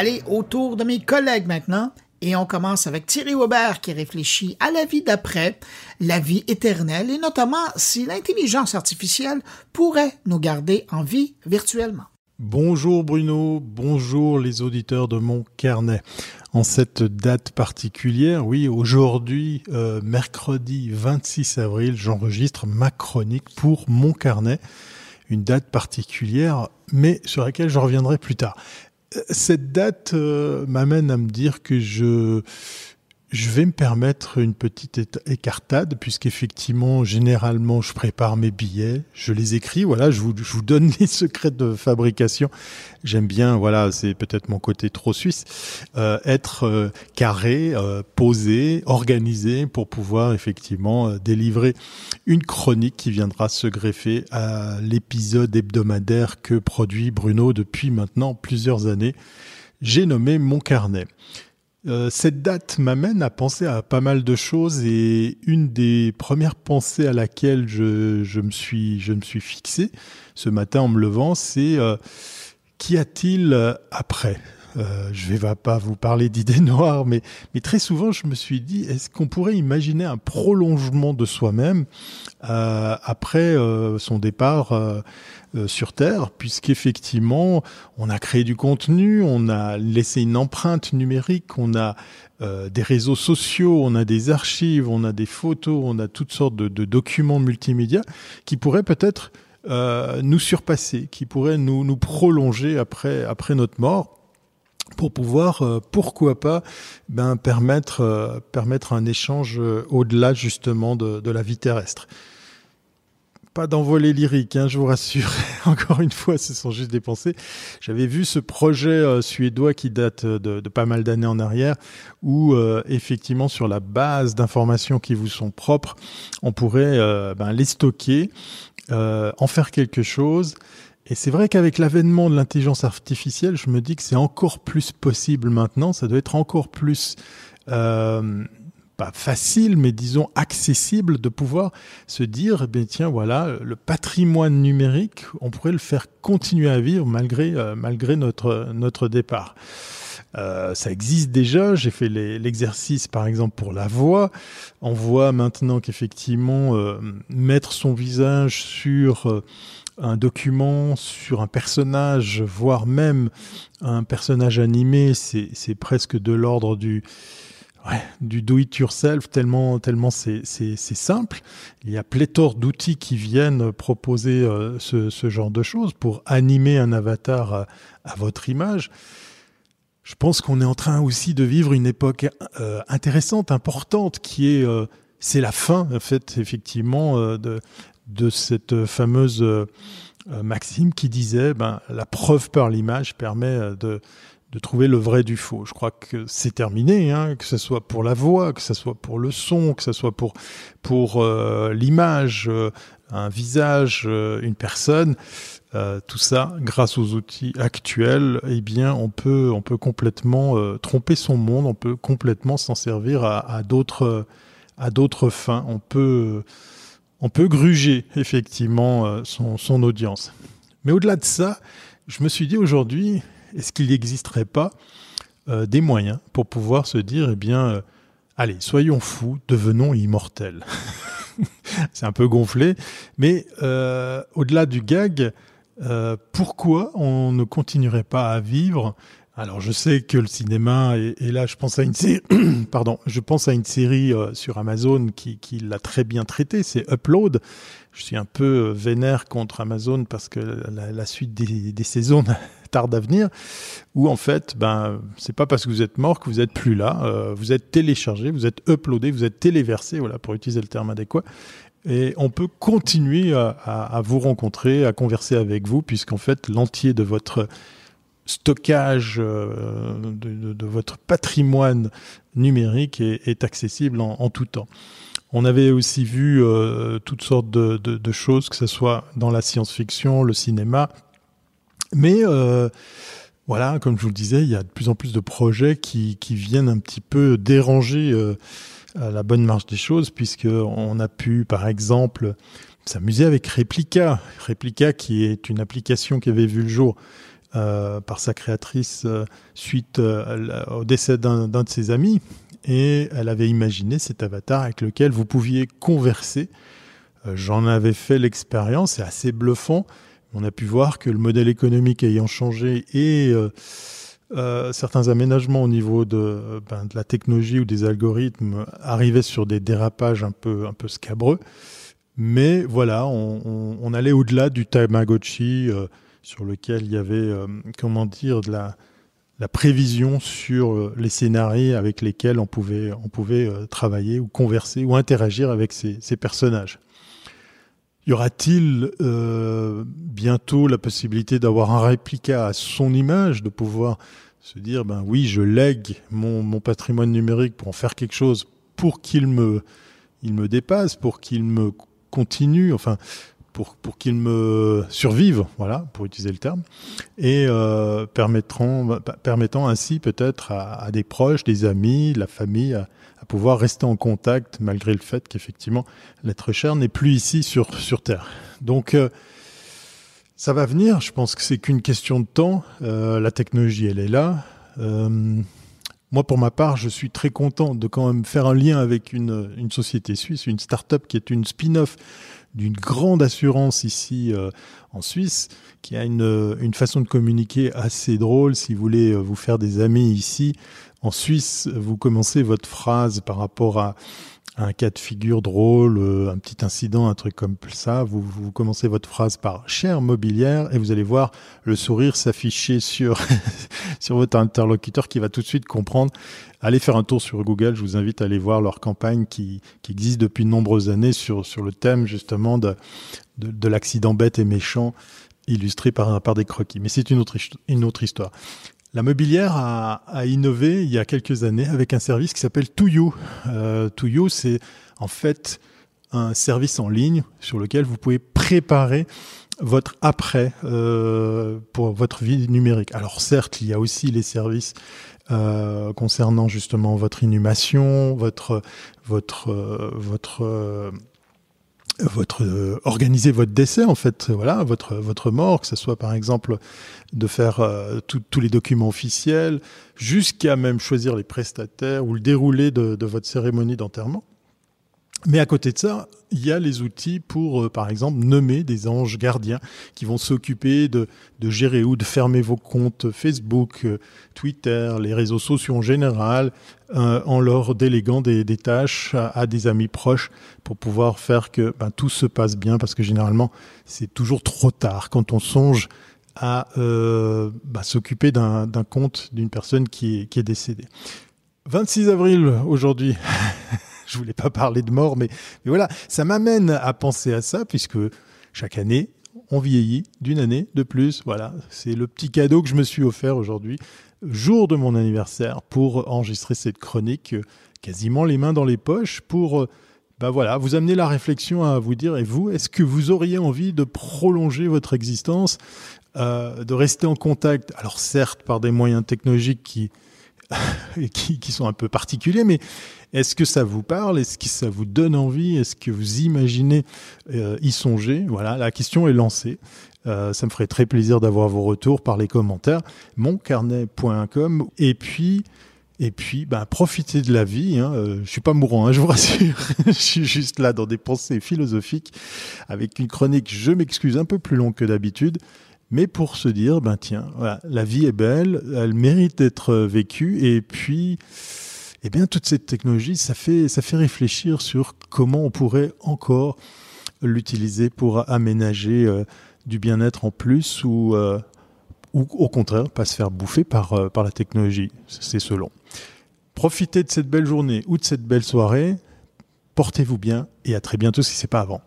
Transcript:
Allez, autour de mes collègues maintenant. Et on commence avec Thierry Weber qui réfléchit à la vie d'après, la vie éternelle et notamment si l'intelligence artificielle pourrait nous garder en vie virtuellement. Bonjour Bruno, bonjour les auditeurs de mon carnet. En cette date particulière, oui, aujourd'hui, euh, mercredi 26 avril, j'enregistre ma chronique pour mon carnet. Une date particulière, mais sur laquelle je reviendrai plus tard cette date euh, m'amène à me dire que je je vais me permettre une petite écartade puisqu'effectivement, généralement, je prépare mes billets, je les écris. Voilà, je vous, donne les secrets de fabrication. J'aime bien, voilà, c'est peut-être mon côté trop suisse, euh, être euh, carré, euh, posé, organisé pour pouvoir effectivement délivrer une chronique qui viendra se greffer à l'épisode hebdomadaire que produit Bruno depuis maintenant plusieurs années. J'ai nommé mon carnet. Euh, cette date m'amène à penser à pas mal de choses et une des premières pensées à laquelle je, je me suis je me suis fixé ce matin en me levant, c'est euh, qu'y a-t-il après? Euh, je vais pas vous parler d'idées noires, mais, mais très souvent je me suis dit, est-ce qu'on pourrait imaginer un prolongement de soi-même euh, après euh, son départ sur Terre, puisqu'effectivement on a créé du contenu, on a laissé une empreinte numérique, on a des réseaux sociaux, on a des archives, on a des photos, on a toutes sortes de, documents multimédia qui pourraient peut-être nous surpasser, qui pourraient nous, prolonger après notre mort pour pouvoir, euh, pourquoi pas, ben, permettre, euh, permettre un échange euh, au-delà justement de, de, la vie terrestre. Pas d'envolée lyrique, hein, je vous rassure. Encore une fois, ce sont juste des pensées. J'avais vu ce projet suédois qui date de, pas mal d'années en arrière, où effectivement, sur la base d'informations qui vous sont propres, on pourrait ben, les stocker, en faire quelque chose et c'est vrai qu'avec l'avènement de l'intelligence artificielle, je me dis que c'est encore plus possible maintenant. Ça doit être encore plus euh, pas facile, mais disons accessible de pouvoir se dire, eh bien tiens, voilà, le patrimoine numérique, on pourrait le faire continuer à vivre malgré euh, malgré notre notre départ. Euh, ça existe déjà. J'ai fait l'exercice, par exemple, pour la voix. On voit maintenant qu'effectivement, euh, mettre son visage sur euh, un document sur un personnage, voire même un personnage animé, c'est presque de l'ordre du, do it yourself tellement tellement c'est simple. Il y a pléthore d'outils qui viennent proposer ce, genre de choses pour animer un avatar à votre image. Je pense qu'on est en train aussi de vivre une époque euh, intéressante, importante, qui est euh, c'est la fin en fait effectivement euh, de de cette fameuse euh, maxime qui disait ben, la preuve par l'image permet euh, de, de trouver le vrai du faux. Je crois que c'est terminé, hein, que ce soit pour la voix, que ce soit pour le son, que ce soit pour, pour l'image, un visage, une personne. Euh, tout ça, grâce aux outils actuels, eh bien, on peut, on peut complètement tromper son monde, on peut complètement s'en servir à, d'autres, fins. On peut on peut gruger effectivement euh, son, son audience. Mais au-delà de ça, je me suis dit aujourd'hui, est-ce qu'il n'existerait pas euh, des moyens pour pouvoir se dire, eh bien, euh, allez, soyons fous, devenons immortels. C'est un peu gonflé, mais euh, au-delà du gag, euh, pourquoi on ne continuerait pas à vivre? Alors je sais que le cinéma et, et là je pense à une série, pardon, je pense à une série euh, sur Amazon qui, qui l'a très bien traité, c'est Upload. Je suis un peu euh, vénère contre Amazon parce que la, la suite des, des saisons tarde à venir. Où en fait, ben c'est pas parce que vous êtes mort que vous êtes plus là. Euh, vous êtes téléchargé, vous êtes uploadé, vous êtes téléversé, voilà pour utiliser le terme adéquat. Et on peut continuer à, vous rencontrer, à converser avec vous, puisqu'en fait l'entier de votre stockage euh, de, votre patrimoine numérique est, accessible en, tout temps. On avait aussi vu euh, toutes sortes de, choses, que ce soit dans la science-fiction, le cinéma, mais euh, voilà, comme je vous le disais, il y a de plus en plus de projets qui, qui viennent un petit peu déranger la bonne marche des choses, puisque on a pu, par exemple, s'amuser avec Replica. Replica, qui est une application qui avait vu le jour par sa créatrice suite au décès d'un de ses amis. Et elle avait imaginé cet avatar avec lequel vous pouviez converser. J'en avais fait l'expérience, c'est assez bluffant. On a pu voir que le modèle économique ayant changé et euh, certains aménagements au niveau de, ben, de, la technologie ou des algorithmes arrivaient sur des dérapages un peu, un peu scabreux. Mais voilà, on, on, allait au-delà du Tamagotchi euh, sur lequel il y avait, euh, comment dire, de la, la prévision sur les scénarios avec lesquels on pouvait, on pouvait travailler ou converser ou interagir avec ces, ces personnages. Y aura-t-il euh, bientôt la possibilité d'avoir un réplica à son image, de pouvoir se dire, ben oui, je lègue mon, mon patrimoine numérique pour en faire quelque chose, pour qu'il me, il me dépasse, pour qu'il me continue, enfin, pour, pour qu'il me survive, voilà, pour utiliser le terme, et euh, permettant ainsi peut-être à, des proches, des amis, la famille, pouvoir rester en contact malgré le fait qu'effectivement l'être cher n'est plus ici sur, sur Terre. Donc euh, ça va venir, je pense que c'est qu'une question de temps. Euh, la technologie, elle est là. Euh, moi, pour ma part, je suis très content de quand même faire un lien avec une, une société suisse, une start-up qui est une spin-off d'une grande assurance ici euh, en Suisse, qui a une, une façon de communiquer assez drôle. Si vous voulez vous faire des amis ici, en Suisse, vous commencez votre phrase par rapport à un cas de figure drôle, euh, un petit incident, un truc comme ça. Vous, vous commencez votre phrase par chère mobilière et vous allez voir le sourire s'afficher sur, sur votre interlocuteur qui va tout de suite comprendre. Allez faire un tour sur Google. Je vous invite à aller voir leur campagne qui, qui existe depuis de nombreuses années sur, sur le thème justement de, de, de l'accident bête et méchant illustré par, par des croquis. Mais c'est une autre, une autre histoire. La mobilière a, innové il y a quelques années avec un service qui s'appelle Touyo. Euh, Touyo, c'est en fait un service en ligne sur lequel vous pouvez préparer votre après euh, pour votre vie numérique. Alors certes, il y a aussi les services euh, concernant justement votre inhumation, votre euh, votre euh, organiser votre décès en fait voilà votre votre mort que ce soit par exemple de faire euh, tous les documents officiels jusqu'à même choisir les prestataires ou le déroulé de, de votre cérémonie d'enterrement mais à côté de ça, il y a les outils pour, euh, par exemple, nommer des anges gardiens qui vont s'occuper de, gérer ou de fermer vos comptes Facebook, euh, Twitter, les réseaux sociaux en général, euh, en leur déléguant des, tâches à, des amis proches pour pouvoir faire que ben, tout se passe bien, parce que généralement, c'est toujours trop tard quand on songe à bah, s'occuper d'un compte d'une personne qui est, qui est décédée. 26 avril aujourd'hui. je voulais pas parler de mort, mais, voilà, ça m'amène à penser à ça, puisque chaque année, on vieillit d'une année de plus. Voilà, c'est le petit cadeau que je me suis offert aujourd'hui, jour de mon anniversaire, pour enregistrer cette chronique, quasiment les mains dans les poches, pour ben voilà, vous amener la réflexion à vous dire, et vous, est-ce que vous auriez envie de prolonger votre existence, euh, de rester en contact, alors certes par des moyens technologiques qui, qui, sont un peu particuliers, mais est-ce que ça vous parle? Est-ce que ça vous donne envie? Est-ce que vous imaginez euh, y songer? Voilà, la question est lancée. Euh, ça me ferait très plaisir d'avoir vos retours par les commentaires. Moncarnet.com et puis et puis, ben, profitez de la vie. Hein. Euh, je suis pas mourant, hein, je vous rassure. je suis juste là dans des pensées philosophiques, avec une chronique, je m'excuse, un peu plus longue que d'habitude mais pour se dire, ben tiens, la vie est belle, elle mérite d'être vécue, et puis, eh bien, toute cette technologie, ça fait, réfléchir sur comment on pourrait encore l'utiliser pour aménager euh, du bien-être en plus ou, euh, ou au contraire, pas se faire bouffer par, euh, par la technologie. C'est selon. Profitez de cette belle journée ou de cette belle soirée. Portez-vous bien et à très bientôt si c'est pas avant.